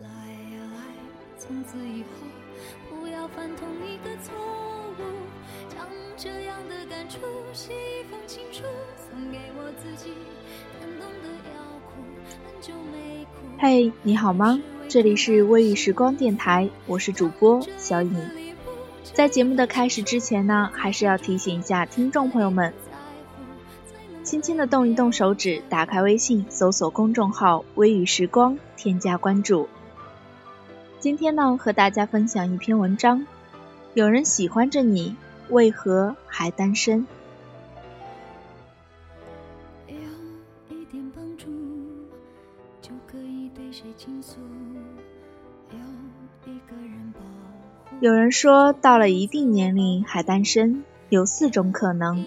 来呀来，从此以后不要犯同一个错误。将这样的感触写一封情书，送给我自己。感动的要哭，很久没哭。嘿，你好吗？这里是微雨时光电台，我是主播小颖。在节目的开始之前呢，还是要提醒一下听众朋友们，轻轻的动一动手指，打开微信，搜索公众号“微雨时光”，添加关注。今天呢，和大家分享一篇文章：有人喜欢着你，为何还单身？有一点帮助，就可以对谁倾诉。有一个人。有人说，到了一定年龄还单身，有四种可能：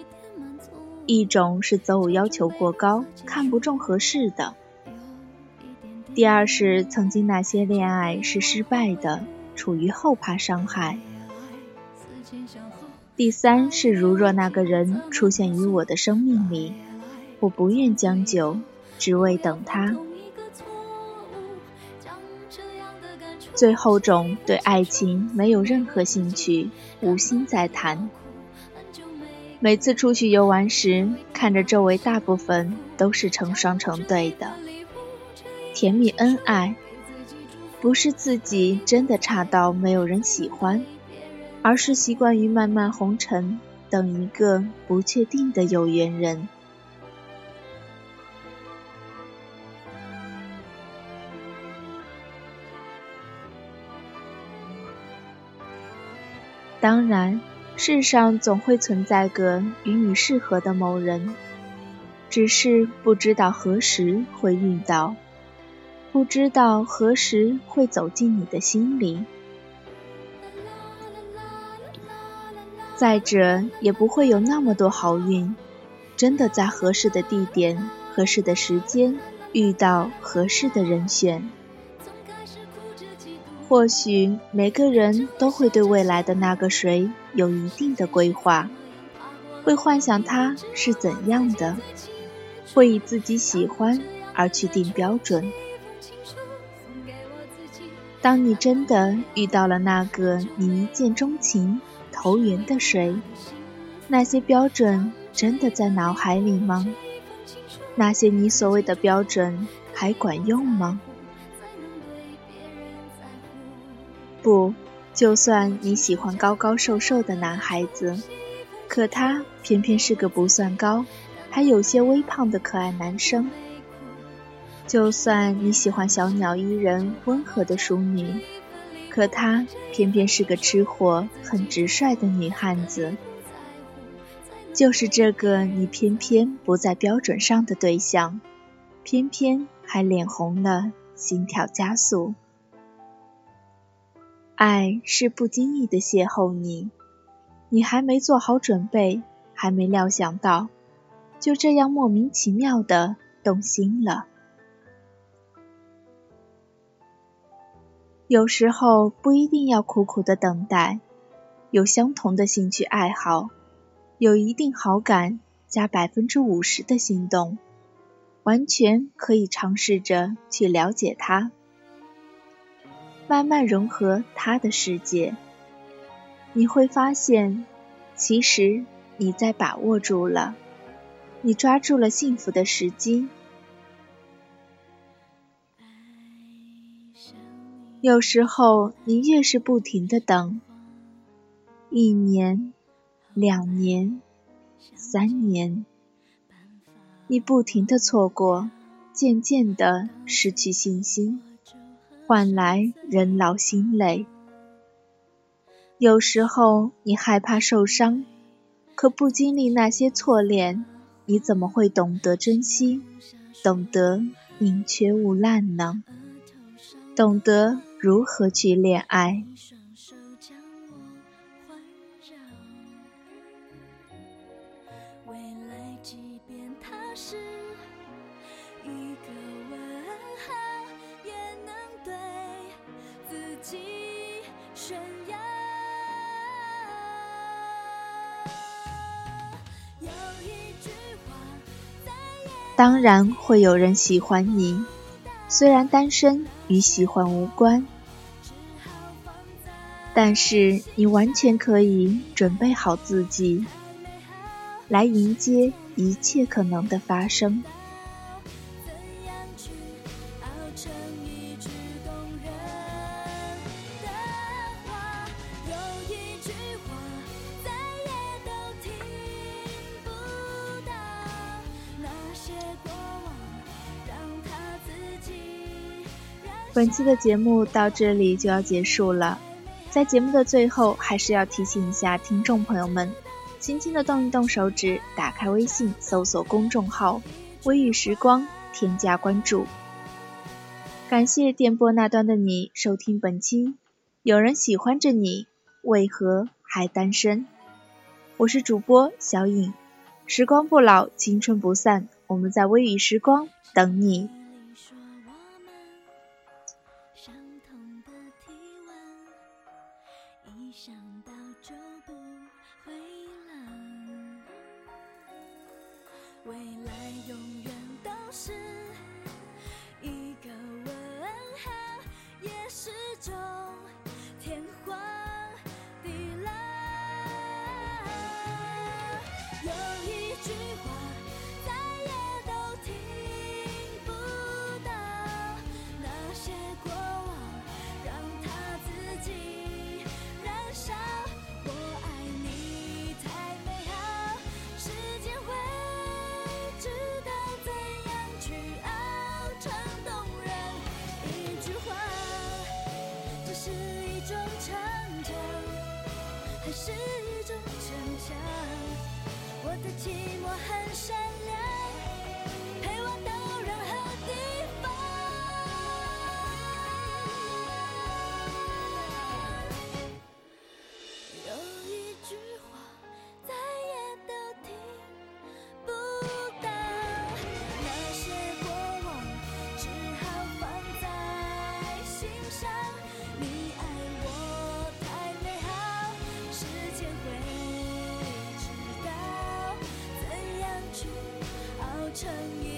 一种是择偶要求过高，看不中合适的；第二是曾经那些恋爱是失败的，处于后怕伤害；第三是如若那个人出现于我的生命里，我不愿将就，只为等他。最后种对爱情没有任何兴趣，无心再谈。每次出去游玩时，看着周围大部分都是成双成对的，甜蜜恩爱，不是自己真的差到没有人喜欢，而是习惯于漫漫红尘，等一个不确定的有缘人。当然，世上总会存在个与你适合的某人，只是不知道何时会遇到，不知道何时会走进你的心里。再者，也不会有那么多好运，真的在合适的地点、合适的时间遇到合适的人选。或许每个人都会对未来的那个谁有一定的规划，会幻想他是怎样的，会以自己喜欢而去定标准。当你真的遇到了那个你一见钟情、投缘的谁，那些标准真的在脑海里吗？那些你所谓的标准还管用吗？不，就算你喜欢高高瘦瘦的男孩子，可他偏偏是个不算高，还有些微胖的可爱男生。就算你喜欢小鸟依人、温和的淑女，可她偏偏是个吃货、很直率的女汉子。就是这个你偏偏不在标准上的对象，偏偏还脸红了，心跳加速。爱是不经意的邂逅你，你还没做好准备，还没料想到，就这样莫名其妙的动心了。有时候不一定要苦苦的等待，有相同的兴趣爱好，有一定好感加百分之五十的心动，完全可以尝试着去了解他。慢慢融合他的世界。你会发现，其实你在把握住了，你抓住了幸福的时机。有时候，你越是不停的等，一年、两年、三年，你不停的错过，渐渐的失去信心，换来人老心累。有时候，你害怕受伤，可不经历那些错恋，你怎么会懂得珍惜，懂得宁缺毋滥呢？懂得。如何去恋爱？当然会有人喜欢你，虽然单身与喜欢无关。但是你完全可以准备好自己，来迎接一切可能的发生。本期的节目到这里就要结束了。在节目的最后，还是要提醒一下听众朋友们，轻轻的动一动手指，打开微信，搜索公众号“微雨时光”，添加关注。感谢电波那端的你收听本期。有人喜欢着你，为何还单身？我是主播小颖，时光不老，青春不散，我们在微雨时光等你。是一种逞强，我的寂寞很深。成一